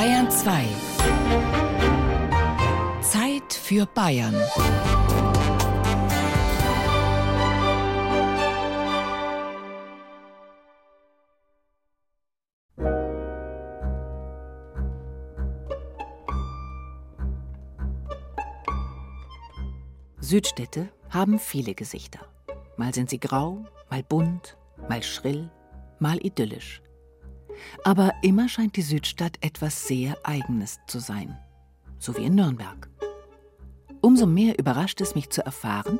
Bayern 2. Zeit für Bayern. Südstädte haben viele Gesichter. Mal sind sie grau, mal bunt, mal schrill, mal idyllisch. Aber immer scheint die Südstadt etwas sehr Eigenes zu sein, so wie in Nürnberg. Umso mehr überrascht es mich zu erfahren,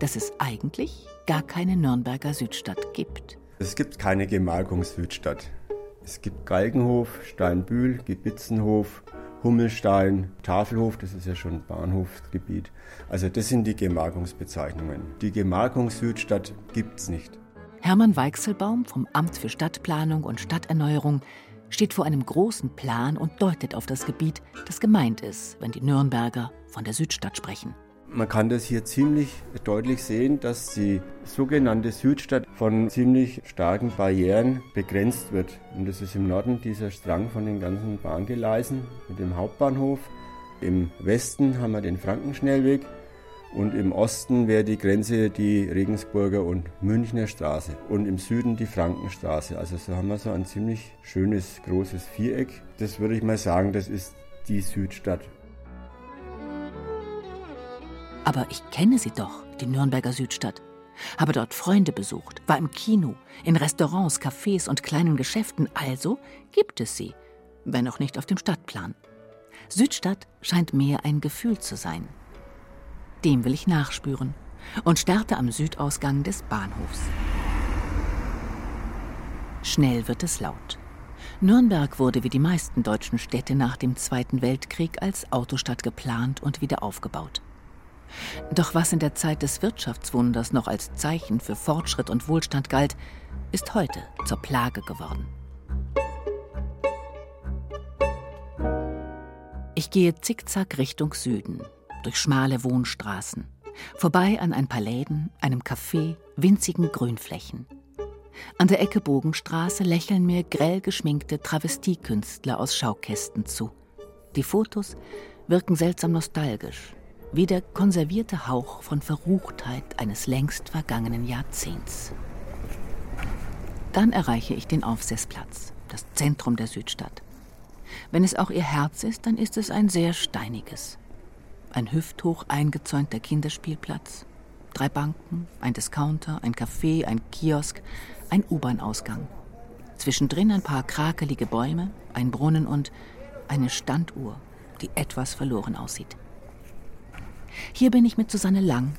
dass es eigentlich gar keine Nürnberger Südstadt gibt. Es gibt keine Gemarkung Südstadt. Es gibt Galgenhof, Steinbühl, Gebitzenhof, Hummelstein, Tafelhof, das ist ja schon Bahnhofsgebiet. Also das sind die Gemarkungsbezeichnungen. Die Gemarkung Südstadt gibt es nicht. Hermann Weichselbaum vom Amt für Stadtplanung und Stadterneuerung steht vor einem großen Plan und deutet auf das Gebiet, das gemeint ist, wenn die Nürnberger von der Südstadt sprechen. Man kann das hier ziemlich deutlich sehen, dass die sogenannte Südstadt von ziemlich starken Barrieren begrenzt wird. Und das ist im Norden dieser Strang von den ganzen Bahngeleisen mit dem Hauptbahnhof. Im Westen haben wir den Frankenschnellweg und im Osten wäre die Grenze die Regensburger und Münchner Straße und im Süden die Frankenstraße. Also so haben wir so ein ziemlich schönes großes Viereck. Das würde ich mal sagen, das ist die Südstadt. Aber ich kenne sie doch, die Nürnberger Südstadt. Habe dort Freunde besucht, war im Kino, in Restaurants, Cafés und kleinen Geschäften. Also gibt es sie, wenn auch nicht auf dem Stadtplan. Südstadt scheint mehr ein Gefühl zu sein. Dem will ich nachspüren und starte am Südausgang des Bahnhofs. Schnell wird es laut. Nürnberg wurde wie die meisten deutschen Städte nach dem Zweiten Weltkrieg als Autostadt geplant und wieder aufgebaut. Doch was in der Zeit des Wirtschaftswunders noch als Zeichen für Fortschritt und Wohlstand galt, ist heute zur Plage geworden. Ich gehe zickzack Richtung Süden, durch schmale Wohnstraßen, vorbei an ein paar Läden, einem Café, winzigen Grünflächen. An der Ecke Bogenstraße lächeln mir grell geschminkte Travestiekünstler aus Schaukästen zu. Die Fotos wirken seltsam nostalgisch, wie der konservierte Hauch von Verruchtheit eines längst vergangenen Jahrzehnts. Dann erreiche ich den Aufsessplatz, das Zentrum der Südstadt. Wenn es auch ihr Herz ist, dann ist es ein sehr steiniges. Ein hüfthoch eingezäunter Kinderspielplatz, drei Banken, ein Discounter, ein Café, ein Kiosk, ein U-Bahn-Ausgang. Zwischendrin ein paar krakelige Bäume, ein Brunnen und eine Standuhr, die etwas verloren aussieht. Hier bin ich mit Susanne Lang,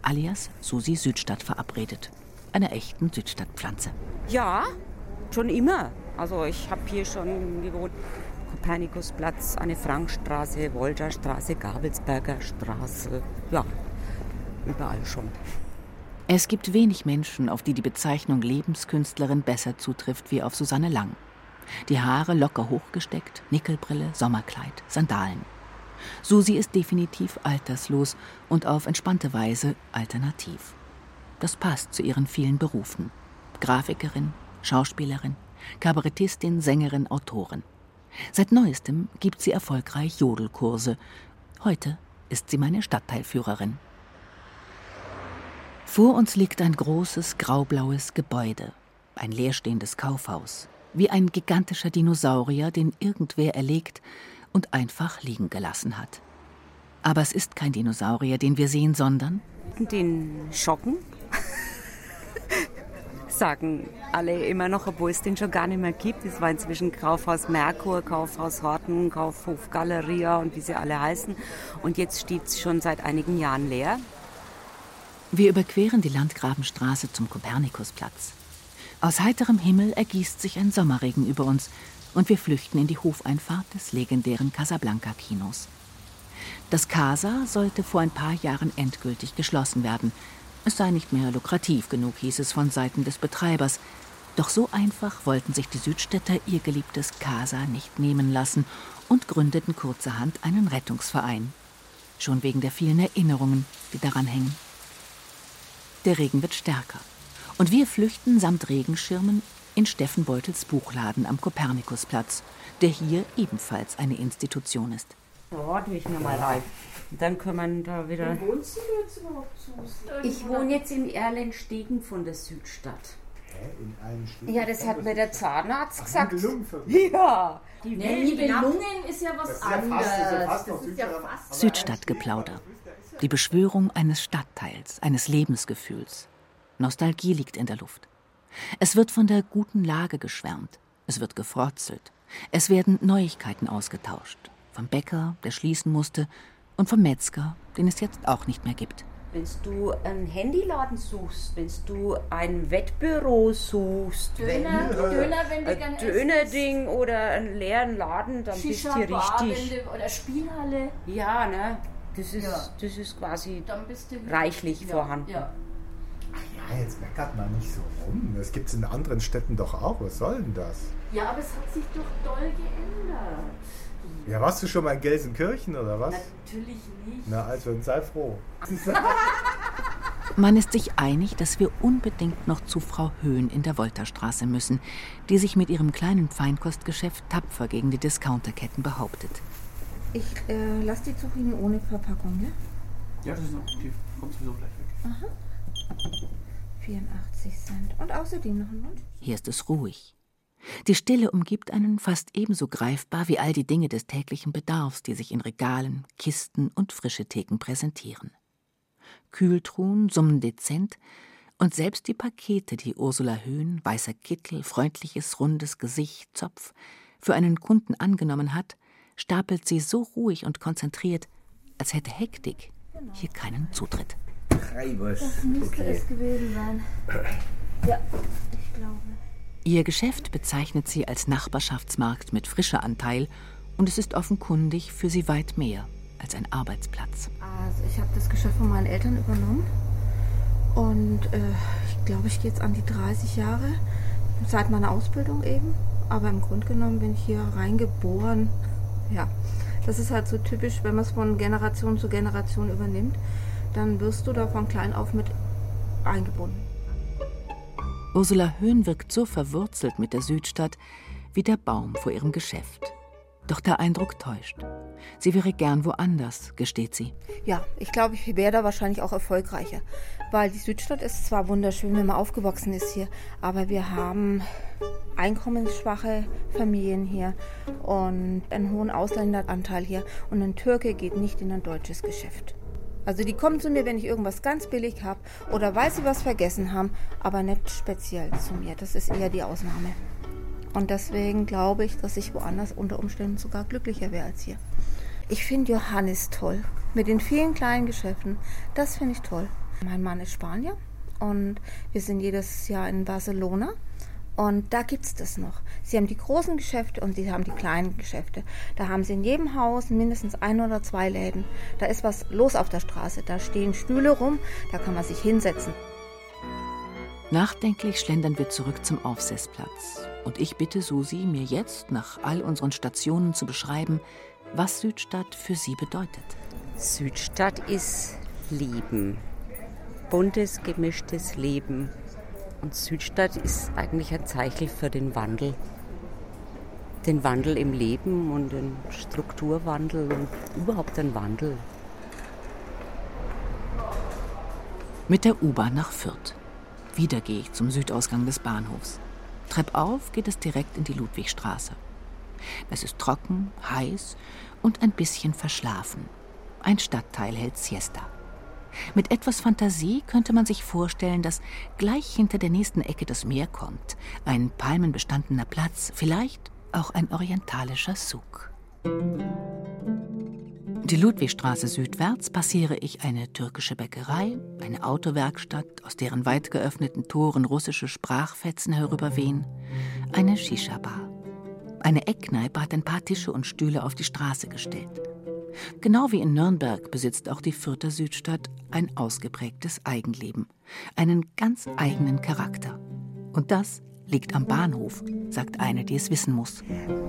alias Susi Südstadt, verabredet. Einer echten Südstadtpflanze. Ja, schon immer. Also ich habe hier schon gewohnt. Kopernikusplatz, Anne Frank Straße, Wolter Straße, Gabelsberger Straße. Ja, überall schon. Es gibt wenig Menschen, auf die die Bezeichnung Lebenskünstlerin besser zutrifft wie auf Susanne Lang. Die Haare locker hochgesteckt, Nickelbrille, Sommerkleid, Sandalen. Susi ist definitiv alterslos und auf entspannte Weise alternativ. Das passt zu ihren vielen Berufen. Grafikerin, Schauspielerin, Kabarettistin, Sängerin, Autorin. Seit neuestem gibt sie erfolgreich Jodelkurse. Heute ist sie meine Stadtteilführerin. Vor uns liegt ein großes graublaues Gebäude, ein leerstehendes Kaufhaus, wie ein gigantischer Dinosaurier, den irgendwer erlegt und einfach liegen gelassen hat. Aber es ist kein Dinosaurier, den wir sehen, sondern den Schocken. Sagen alle immer noch, obwohl es den schon gar nicht mehr gibt. Es war inzwischen Kaufhaus Merkur, Kaufhaus Horten, Kaufhof Galeria und wie sie alle heißen. Und jetzt steht es schon seit einigen Jahren leer. Wir überqueren die Landgrabenstraße zum Kopernikusplatz. Aus heiterem Himmel ergießt sich ein Sommerregen über uns und wir flüchten in die Hofeinfahrt des legendären Casablanca-Kinos. Das Casa sollte vor ein paar Jahren endgültig geschlossen werden. Es sei nicht mehr lukrativ genug, hieß es von Seiten des Betreibers. Doch so einfach wollten sich die Südstädter ihr geliebtes Casa nicht nehmen lassen und gründeten kurzerhand einen Rettungsverein. Schon wegen der vielen Erinnerungen, die daran hängen. Der Regen wird stärker und wir flüchten samt Regenschirmen in Steffen Beutels Buchladen am Kopernikusplatz, der hier ebenfalls eine Institution ist. Warte ich nochmal rein. Dann können wir da wieder. Wo wohnst du jetzt überhaupt, Susi? Ich wohne jetzt im Erlenstegen von der Südstadt. In einem Stück. Ja, das hat mir der Zahnarzt Ach, gesagt. Ja. Die Nee, Nibelungen ist ja was ja ja fast. Südstadtgeplauder. Die Beschwörung eines Stadtteils, eines Lebensgefühls. Nostalgie liegt in der Luft. Es wird von der guten Lage geschwärmt. Es wird gefrotzelt. Es werden Neuigkeiten ausgetauscht. Vom Bäcker, der schließen musste, und vom Metzger, den es jetzt auch nicht mehr gibt. Wenn du einen Handyladen suchst, wenn du ein Wettbüro suchst, Döner, Döner, wenn du ein Dönerding oder einen leeren Laden, dann bist du wenn richtig. du, oder Spielhalle, Ja, ne? Das ist, Ja. das ist quasi dann bist du reichlich ja, vorhanden. Ja. Ja, jetzt meckert man nicht so rum. Das gibt es in anderen Städten doch auch. Was soll denn das? ja, aber es hat sich doch doll geändert. Ja, warst du schon mal in Gelsenkirchen oder was? Natürlich nicht. Na, also sei froh. Man ist sich einig, dass wir unbedingt noch zu Frau Höhn in der Wolterstraße müssen, die sich mit ihrem kleinen Feinkostgeschäft tapfer gegen die Discounterketten behauptet. Ich äh, lasse die Zucchini ohne Verpackung, ja? Ja, das ist noch, die kommt sowieso gleich weg. 84 Cent. Und außerdem noch ein Wunsch? Hier ist es ruhig. Die Stille umgibt einen fast ebenso greifbar wie all die Dinge des täglichen Bedarfs, die sich in Regalen, Kisten und frische Theken präsentieren. Kühltruhen summen dezent und selbst die Pakete, die Ursula Höhn, weißer Kittel, freundliches, rundes Gesicht, Zopf, für einen Kunden angenommen hat, stapelt sie so ruhig und konzentriert, als hätte Hektik hier keinen Zutritt. Müsste es gewesen sein. Ja, ich glaube. Ihr Geschäft bezeichnet sie als Nachbarschaftsmarkt mit frischer Anteil und es ist offenkundig für sie weit mehr als ein Arbeitsplatz. Also ich habe das Geschäft von meinen Eltern übernommen. Und äh, ich glaube, ich gehe jetzt an die 30 Jahre. Seit meiner Ausbildung eben. Aber im Grunde genommen bin ich hier reingeboren. Ja, das ist halt so typisch, wenn man es von Generation zu Generation übernimmt, dann wirst du da von klein auf mit eingebunden. Ursula Höhn wirkt so verwurzelt mit der Südstadt wie der Baum vor ihrem Geschäft. Doch der Eindruck täuscht. Sie wäre gern woanders, gesteht sie. Ja, ich glaube, ich wäre da wahrscheinlich auch erfolgreicher. Weil die Südstadt ist zwar wunderschön, wenn man aufgewachsen ist hier, aber wir haben einkommensschwache Familien hier und einen hohen Ausländeranteil hier. Und ein Türke geht nicht in ein deutsches Geschäft. Also die kommen zu mir, wenn ich irgendwas ganz billig habe oder weil sie was vergessen haben, aber nicht speziell zu mir. Das ist eher die Ausnahme. Und deswegen glaube ich, dass ich woanders unter Umständen sogar glücklicher wäre als hier. Ich finde Johannes toll. Mit den vielen kleinen Geschäften. Das finde ich toll. Mein Mann ist Spanier und wir sind jedes Jahr in Barcelona. Und da gibt es das noch. Sie haben die großen Geschäfte und sie haben die kleinen Geschäfte. Da haben sie in jedem Haus mindestens ein oder zwei Läden. Da ist was los auf der Straße. Da stehen Stühle rum, da kann man sich hinsetzen. Nachdenklich schlendern wir zurück zum Aufsessplatz. Und ich bitte Susi, mir jetzt nach all unseren Stationen zu beschreiben, was Südstadt für sie bedeutet. Südstadt ist Leben. Buntes, gemischtes Leben. Und Südstadt ist eigentlich ein Zeichen für den Wandel. Den Wandel im Leben und den Strukturwandel und überhaupt den Wandel. Mit der U-Bahn nach Fürth. Wieder gehe ich zum Südausgang des Bahnhofs. Treppauf geht es direkt in die Ludwigstraße. Es ist trocken, heiß und ein bisschen verschlafen. Ein Stadtteil hält Siesta. Mit etwas Fantasie könnte man sich vorstellen, dass gleich hinter der nächsten Ecke das Meer kommt, ein palmenbestandener Platz, vielleicht auch ein orientalischer Suk. Die Ludwigstraße südwärts passiere ich eine türkische Bäckerei, eine Autowerkstatt, aus deren weit geöffneten Toren russische Sprachfetzen herüberwehen, eine Shisha-Bar. Eine Eckkneipe hat ein paar Tische und Stühle auf die Straße gestellt. Genau wie in Nürnberg besitzt auch die Fürther Südstadt ein ausgeprägtes Eigenleben, einen ganz eigenen Charakter. Und das liegt am Bahnhof, sagt eine, die es wissen muss.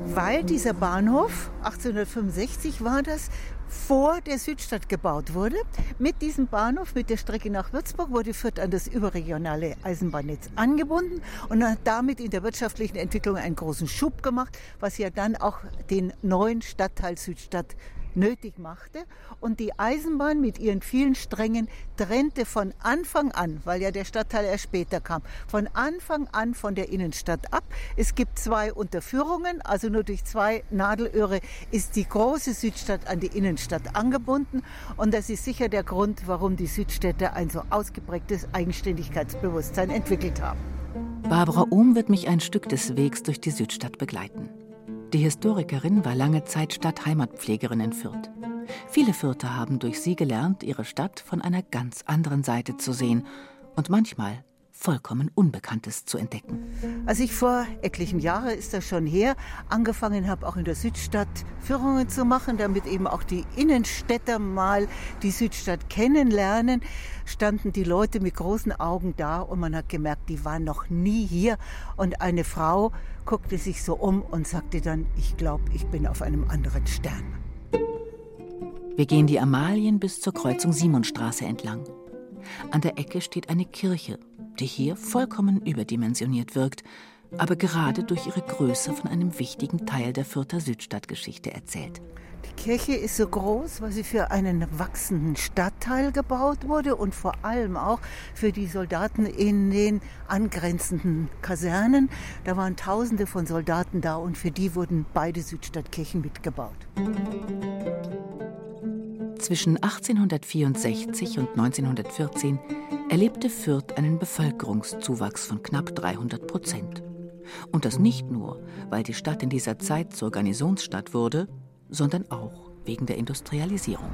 Weil dieser Bahnhof, 1865 war das, vor der Südstadt gebaut wurde. Mit diesem Bahnhof, mit der Strecke nach Würzburg, wurde Fürth an das überregionale Eisenbahnnetz angebunden und hat damit in der wirtschaftlichen Entwicklung einen großen Schub gemacht, was ja dann auch den neuen Stadtteil Südstadt nötig machte. Und die Eisenbahn mit ihren vielen Strängen trennte von Anfang an, weil ja der Stadtteil erst später kam, von Anfang an von der Innenstadt ab. Es gibt zwei Unterführungen, also nur durch zwei Nadelöhre ist die große Südstadt an die Innenstadt angebunden. Und das ist sicher der Grund, warum die Südstädte ein so ausgeprägtes Eigenständigkeitsbewusstsein entwickelt haben. Barbara Ohm wird mich ein Stück des Wegs durch die Südstadt begleiten. Die Historikerin war lange Zeit Stadtheimatpflegerin in Fürth. Viele Fürther haben durch sie gelernt, ihre Stadt von einer ganz anderen Seite zu sehen und manchmal vollkommen Unbekanntes zu entdecken. Als ich vor etlichen Jahren, ist das schon her, angefangen habe, auch in der Südstadt Führungen zu machen, damit eben auch die Innenstädter mal die Südstadt kennenlernen, standen die Leute mit großen Augen da und man hat gemerkt, die waren noch nie hier. Und eine Frau guckte sich so um und sagte dann, ich glaube, ich bin auf einem anderen Stern. Wir gehen die Amalien bis zur Kreuzung Simonstraße entlang. An der Ecke steht eine Kirche, die hier vollkommen überdimensioniert wirkt, aber gerade durch ihre Größe von einem wichtigen Teil der Fürther Südstadtgeschichte erzählt. Die Kirche ist so groß, weil sie für einen wachsenden Stadtteil gebaut wurde und vor allem auch für die Soldaten in den angrenzenden Kasernen. Da waren Tausende von Soldaten da und für die wurden beide Südstadtkirchen mitgebaut. Zwischen 1864 und 1914 erlebte Fürth einen Bevölkerungszuwachs von knapp 300 Prozent. Und das nicht nur, weil die Stadt in dieser Zeit zur Garnisonsstadt wurde, sondern auch wegen der Industrialisierung.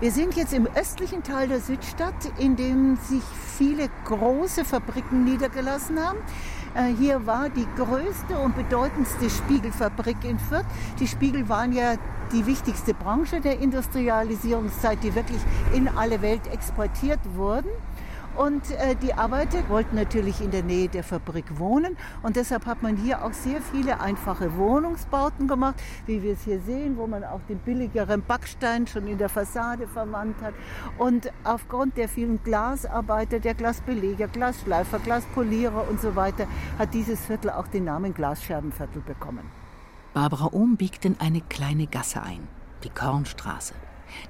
Wir sind jetzt im östlichen Teil der Südstadt, in dem sich viele große Fabriken niedergelassen haben. Äh, hier war die größte und bedeutendste Spiegelfabrik in Fürth. Die Spiegel waren ja die wichtigste Branche der Industrialisierungszeit, die wirklich in alle Welt exportiert wurden. Und äh, die Arbeiter wollten natürlich in der Nähe der Fabrik wohnen. Und deshalb hat man hier auch sehr viele einfache Wohnungsbauten gemacht, wie wir es hier sehen, wo man auch den billigeren Backstein schon in der Fassade verwandt hat. Und aufgrund der vielen Glasarbeiter, der Glasbeleger, Glasschleifer, Glaspolierer und so weiter, hat dieses Viertel auch den Namen Glasscherbenviertel bekommen. Barbara Ohm biegt in eine kleine Gasse ein, die Kornstraße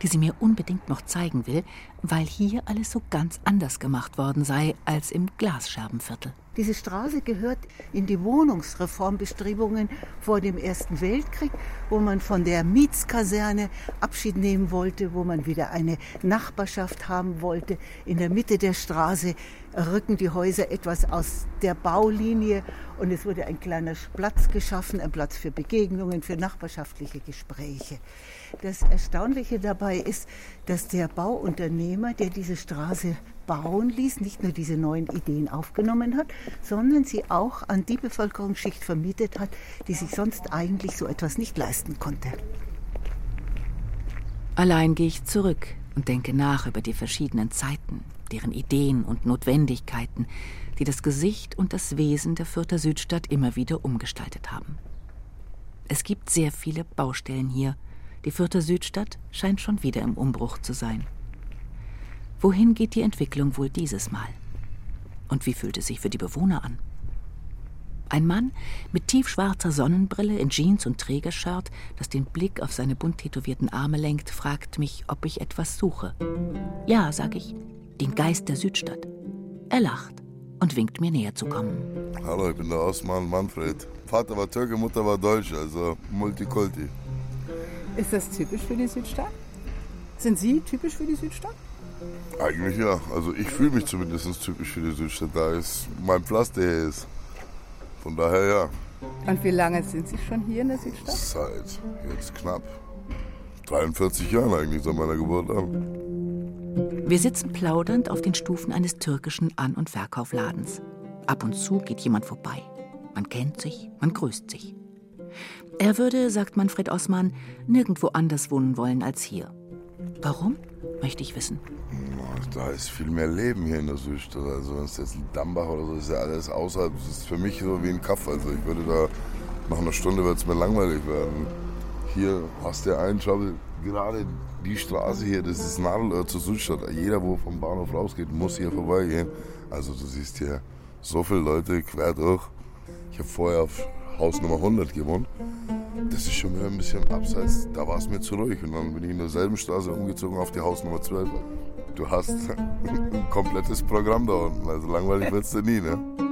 die sie mir unbedingt noch zeigen will, weil hier alles so ganz anders gemacht worden sei als im Glasscherbenviertel. Diese Straße gehört in die Wohnungsreformbestrebungen vor dem Ersten Weltkrieg, wo man von der Mietskaserne Abschied nehmen wollte, wo man wieder eine Nachbarschaft haben wollte. In der Mitte der Straße rücken die Häuser etwas aus der Baulinie und es wurde ein kleiner Platz geschaffen, ein Platz für Begegnungen, für nachbarschaftliche Gespräche. Das Erstaunliche dabei ist, dass der Bauunternehmer, der diese Straße bauen ließ, nicht nur diese neuen Ideen aufgenommen hat, sondern sie auch an die Bevölkerungsschicht vermietet hat, die sich sonst eigentlich so etwas nicht leisten konnte. Allein gehe ich zurück und denke nach über die verschiedenen Zeiten, deren Ideen und Notwendigkeiten, die das Gesicht und das Wesen der Fürther Südstadt immer wieder umgestaltet haben. Es gibt sehr viele Baustellen hier, die Fürther Südstadt scheint schon wieder im Umbruch zu sein. Wohin geht die Entwicklung wohl dieses Mal? Und wie fühlt es sich für die Bewohner an? Ein Mann mit tiefschwarzer Sonnenbrille in Jeans und Trägershirt, das den Blick auf seine bunt tätowierten Arme lenkt, fragt mich, ob ich etwas suche. Ja, sag ich, den Geist der Südstadt. Er lacht und winkt mir näher zu kommen. Hallo, ich bin der Osman Manfred. Vater war Türke, Mutter war Deutsch, also Multikulti. Ist das typisch für die Südstadt? Sind Sie typisch für die Südstadt? Eigentlich ja. Also ich fühle mich zumindest typisch für die Südstadt, da ist mein Pflaster hier ist. Von daher ja. Und wie lange sind Sie schon hier in der Südstadt? Seit jetzt knapp 43 Jahren eigentlich, seit meiner Geburt an. Wir sitzen plaudernd auf den Stufen eines türkischen An- und Verkaufladens. Ab und zu geht jemand vorbei. Man kennt sich, man grüßt sich. Er würde, sagt Manfred Osman, nirgendwo anders wohnen wollen als hier. Warum? Möchte ich wissen. Da ist viel mehr Leben hier in der Südstadt. Also wenn es jetzt ein Dambach oder so ist, ja alles außerhalb. Das ist für mich so wie ein Kaff. Also ich würde da nach einer Stunde wird es mir langweilig werden. Hier hast du einen Trouble. Gerade die Straße hier, das ist Nadelöhr zur Südstadt. Jeder, wo vom Bahnhof rausgeht, muss hier vorbeigehen. Also du siehst hier so viele Leute quer durch. Ich habe vorher auf Haus Nummer 100 gewohnt. Das ist schon wieder ein bisschen abseits. Da war es mir zu ruhig. Und dann bin ich in derselben Straße umgezogen auf die Haus Nummer 12. Du hast ein komplettes Programm da unten. Also langweilig wird es dir nie, ne?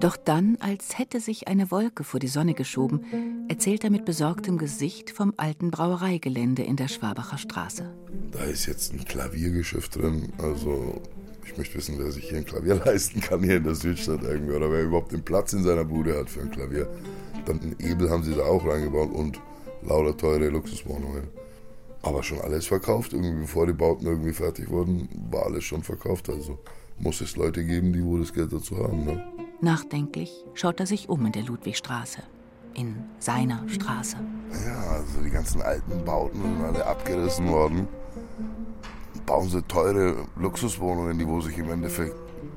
Doch dann, als hätte sich eine Wolke vor die Sonne geschoben, erzählt er mit besorgtem Gesicht vom alten Brauereigelände in der Schwabacher Straße. Da ist jetzt ein Klaviergeschäft drin. Also ich möchte wissen, wer sich hier ein Klavier leisten kann hier in der Südstadt irgendwie. Oder wer überhaupt den Platz in seiner Bude hat für ein Klavier. Dann einen Ebel haben sie da auch reingebaut und lauter teure Luxuswohnungen. Aber schon alles verkauft. Irgendwie bevor die Bauten irgendwie fertig wurden, war alles schon verkauft. Also muss es Leute geben, die wohl das Geld dazu haben. Ne? Nachdenklich schaut er sich um in der Ludwigstraße. In seiner Straße. Ja, also die ganzen alten Bauten sind alle abgerissen worden. Bauen sie teure Luxuswohnungen, die wo sich im Endeffekt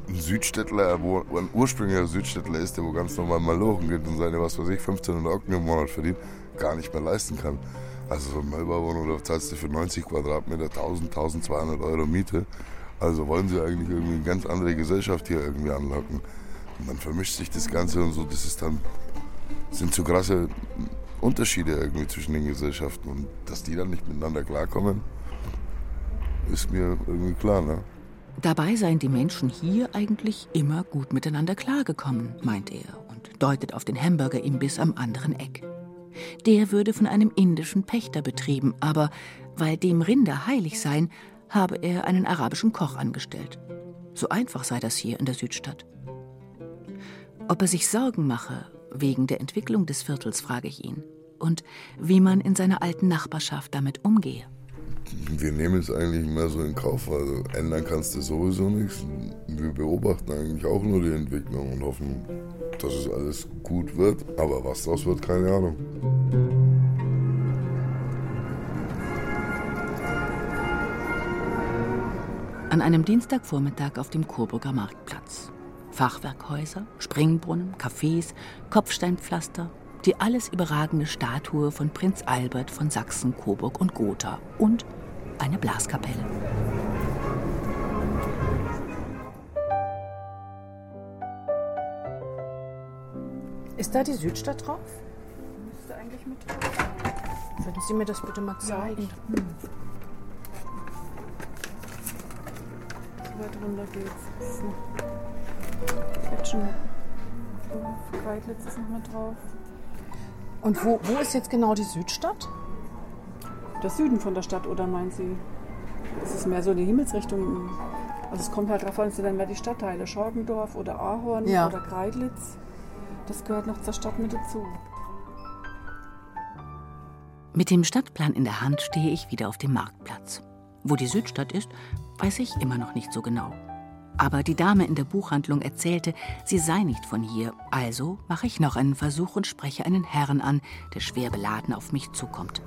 ein Südstädtler, wo ein ursprünglicher Südstädtler ist, der wo ganz normal mal lochen geht und seine, was weiß ich, 1500 Ocken im Monat verdient, gar nicht mehr leisten kann. Also so eine Neubauwohnung, da zahlst du für 90 Quadratmeter 1000, 1200 Euro Miete. Also wollen sie eigentlich irgendwie eine ganz andere Gesellschaft hier irgendwie anlocken. Und dann vermischt sich das Ganze und so, das ist dann, sind so krasse Unterschiede irgendwie zwischen den Gesellschaften. Und dass die dann nicht miteinander klarkommen, ist mir irgendwie klar, ne? Dabei seien die Menschen hier eigentlich immer gut miteinander klargekommen, meint er und deutet auf den Hamburger-Imbiss am anderen Eck. Der würde von einem indischen Pächter betrieben, aber weil dem Rinder heilig seien, habe er einen arabischen Koch angestellt. So einfach sei das hier in der Südstadt. Ob er sich Sorgen mache wegen der Entwicklung des Viertels, frage ich ihn. Und wie man in seiner alten Nachbarschaft damit umgehe. Wir nehmen es eigentlich mehr so in Kauf, also ändern kannst du sowieso nichts. Wir beobachten eigentlich auch nur die Entwicklung und hoffen, dass es alles gut wird. Aber was daraus wird, keine Ahnung. An einem Dienstagvormittag auf dem Coburger Marktplatz. Fachwerkhäuser, Springbrunnen, Cafés, Kopfsteinpflaster, die alles überragende Statue von Prinz Albert von Sachsen, Coburg und Gotha und eine Blaskapelle. Ist da die Südstadt drauf? Müsste eigentlich mit drauf sein. Würden Sie mir das bitte mal zeigen? Ja, hm. So weit runter geht's. Quetschen. Kreidlitz ist noch mal drauf. Und wo, wo ist jetzt genau die Südstadt? Der Süden von der Stadt, oder meinen Sie? Das ist mehr so die Himmelsrichtung. Also es kommt halt drauf an, sind dann mehr die Stadtteile. Schorgendorf oder Ahorn Ja. oder Kreidlitz. Das gehört noch zur Stadt mit dazu. Mit dem Stadtplan in der Hand stehe ich wieder auf dem Marktplatz. Wo die Südstadt ist, weiß ich immer noch nicht so genau. Aber die Dame in der Buchhandlung erzählte, sie sei nicht von hier. Also mache ich noch einen Versuch und spreche einen Herrn an, der schwer beladen auf mich zukommt.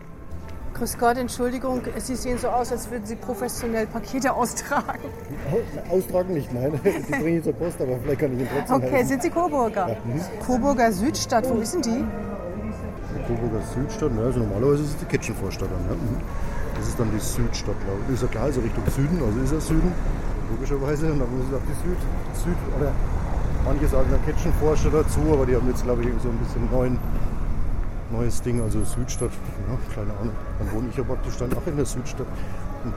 Grüß Gott, Entschuldigung, Sie sehen so aus, als würden Sie professionell Pakete austragen. Austragen nicht, nein. Die bringe ich zur Post, aber vielleicht kann ich Ihnen trotzdem Okay, helfen. sind Sie Coburger? Ja. Mhm. Coburger Südstadt, wo ist denn die? Die Coburger Südstadt, ne, also normalerweise ist es die Kitchenvorstadt. dann, Ne? Mhm. Das ist dann die Südstadt, glaube ich. Ist ja klar, also Richtung Süden, also ist ja Süden, logischerweise. Und dann ist es auch die Süd, Süd oder manche sagen ja Kitchenvorstadt dazu, aber die haben jetzt, glaube ich, so ein bisschen neuen, neues Ding, also Südstadt, ja, keine Ahnung. Dann wohne ich ja praktisch dann auch in der Südstadt. Hm.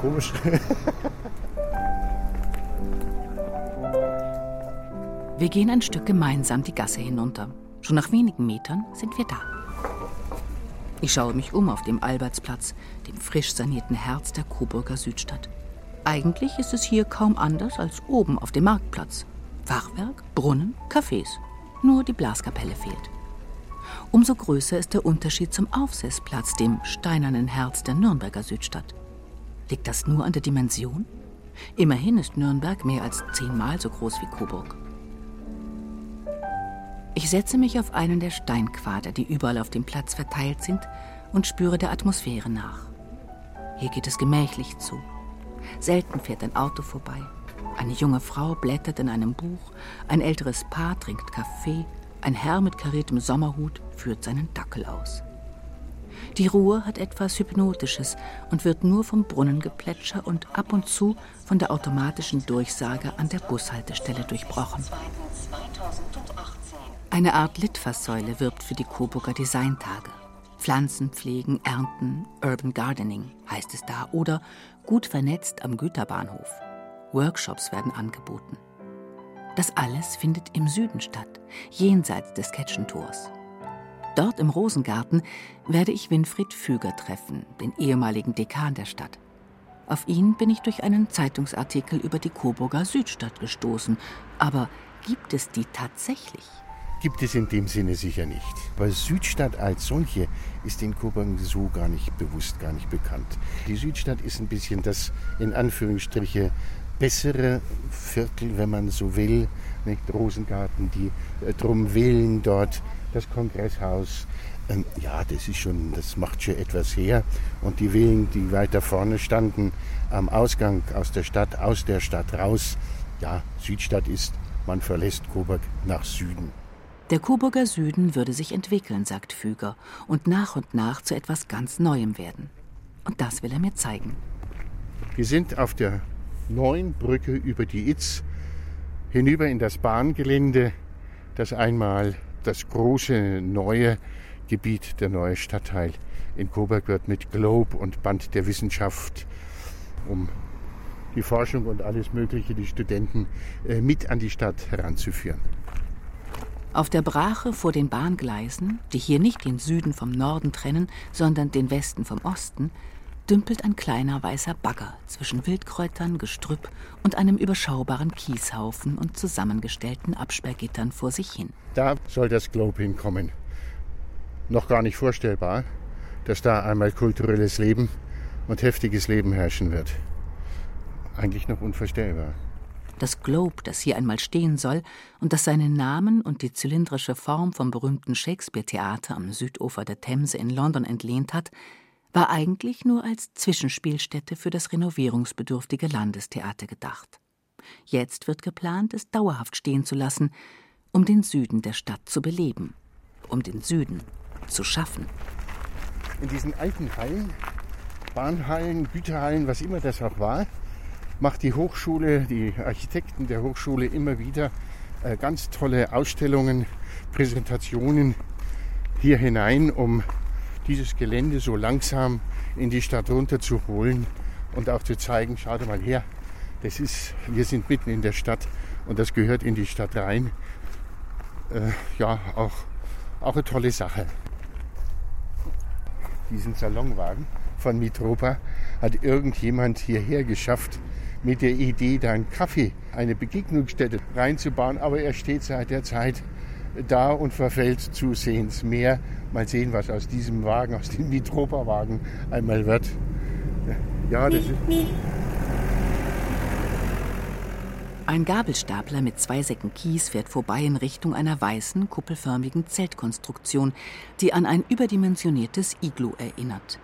Komisch. Wir gehen ein Stück gemeinsam die Gasse hinunter. Schon nach wenigen Metern sind wir da. Ich schaue mich um auf dem Albertsplatz, dem frisch sanierten Herz der Coburger Südstadt. Eigentlich ist es hier kaum anders als oben auf dem Marktplatz. Fachwerk, Brunnen, Cafés. Nur die Blaskapelle fehlt. Umso größer ist der Unterschied zum Aufsetzplatz, dem steinernen Herz der Nürnberger Südstadt. Liegt das nur an der Dimension? Immerhin ist Nürnberg mehr als zehnmal so groß wie Coburg. Ich setze mich auf einen der Steinquader, die überall auf dem Platz verteilt sind, und spüre der Atmosphäre nach. Hier geht es gemächlich zu. Selten fährt ein Auto vorbei. Eine junge Frau blättert in einem Buch, ein älteres Paar trinkt Kaffee, ein Herr mit kariertem Sommerhut führt seinen Dackel aus. Die Ruhe hat etwas Hypnotisches und wird nur vom Brunnengeplätscher und ab und zu von der automatischen Durchsage an der Bushaltestelle durchbrochen. Eine Art Litfaßsäule wirbt für die Coburger Designtage. Pflanzen pflegen, ernten, Urban Gardening heißt es da oder gut vernetzt am Güterbahnhof. Workshops werden angeboten. Das alles findet im Süden statt, jenseits des Ketschentors. Dort im Rosengarten werde ich Winfried Füger treffen, den ehemaligen Dekan der Stadt. Auf ihn bin ich durch einen Zeitungsartikel über die Coburger Südstadt gestoßen. Aber gibt es die tatsächlich? Gibt es in dem Sinne sicher nicht. Weil Südstadt als solche ist in Coburg so gar nicht bewusst, gar nicht bekannt. Die Südstadt ist ein bisschen das in Anführungsstriche bessere Viertel, wenn man so will. Nicht? Rosengarten, die äh, Drumwillen dort, das Kongresshaus. Ähm, ja, das ist schon, das macht schon etwas her. Und die Villen, die weiter vorne standen, am Ausgang aus der Stadt, aus der Stadt raus. Ja, Südstadt ist, man verlässt Coburg nach Süden. Der Coburger Süden würde sich entwickeln, sagt Füger, und nach und nach zu etwas ganz Neuem werden. Und das will er mir zeigen. Wir sind auf der neuen Brücke über die Itz hinüber in das Bahngelände, das einmal das große neue Gebiet, der neue Stadtteil in Coburg wird mit Globe und Band der Wissenschaft, um die Forschung und alles Mögliche, die Studenten äh, mit an die Stadt heranzuführen. Auf der Brache vor den Bahngleisen, die hier nicht den Süden vom Norden trennen, sondern den Westen vom Osten, dümpelt ein kleiner weißer Bagger zwischen Wildkräutern, Gestrüpp und einem überschaubaren Kieshaufen und zusammengestellten Absperrgittern vor sich hin. Da soll das Globe hinkommen. Noch gar nicht vorstellbar, dass da einmal kulturelles Leben und heftiges Leben herrschen wird. Eigentlich noch unvorstellbar. Das Globe, das hier einmal stehen soll und das seinen Namen und die zylindrische Form vom berühmten Shakespeare-Theater am Südufer der Themse in London entlehnt hat, war eigentlich nur als Zwischenspielstätte für das renovierungsbedürftige Landestheater gedacht. Jetzt wird geplant, es dauerhaft stehen zu lassen, um den Süden der Stadt zu beleben, um den Süden zu schaffen. In diesen alten Hallen, Bahnhallen, Güterhallen, was immer das auch war, macht die Hochschule, die Architekten der Hochschule immer wieder äh, ganz tolle Ausstellungen, Präsentationen hier hinein, um dieses Gelände so langsam in die Stadt runterzuholen und auch zu zeigen, schaut mal her, das ist, wir sind mitten in der Stadt und das gehört in die Stadt rein. Äh, ja, auch, auch eine tolle Sache. Diesen Salonwagen von Mitropa hat irgendjemand hierher geschafft, mit der Idee, da einen Kaffee, eine Begegnungsstätte reinzubauen. Aber er steht seit der Zeit da und verfällt zusehends mehr. Mal sehen, was aus diesem Wagen, aus dem Mitropa-Wagen einmal wird. Ja, das ist. Ein Gabelstapler mit zwei Säcken Kies fährt vorbei in Richtung einer weißen, kuppelförmigen Zeltkonstruktion, die an ein überdimensioniertes Iglu erinnert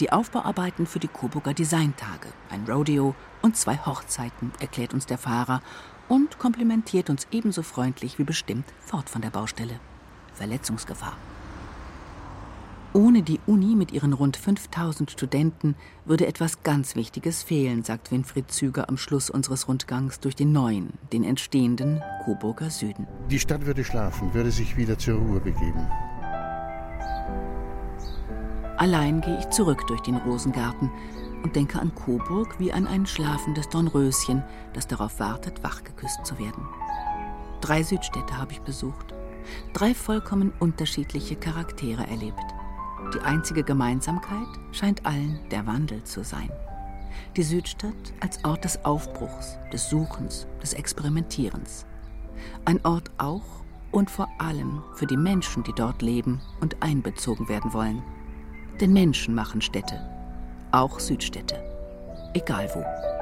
die Aufbauarbeiten für die Coburger Designtage, ein Rodeo und zwei Hochzeiten, erklärt uns der Fahrer und komplimentiert uns ebenso freundlich wie bestimmt fort von der Baustelle. Verletzungsgefahr. Ohne die Uni mit ihren rund 5000 Studenten würde etwas ganz Wichtiges fehlen, sagt Winfried Züger am Schluss unseres Rundgangs durch den neuen, den entstehenden Coburger Süden. Die Stadt würde schlafen, würde sich wieder zur Ruhe begeben. Allein gehe ich zurück durch den Rosengarten und denke an Coburg wie an ein schlafendes Dornröschen, das darauf wartet, wachgeküsst zu werden. Drei Südstädte habe ich besucht, drei vollkommen unterschiedliche Charaktere erlebt. Die einzige Gemeinsamkeit scheint allen der Wandel zu sein. Die Südstadt als Ort des Aufbruchs, des Suchens, des Experimentierens. Ein Ort auch und vor allem für die Menschen, die dort leben und einbezogen werden wollen. Denn Menschen machen Städte, auch Südstädte, egal wo.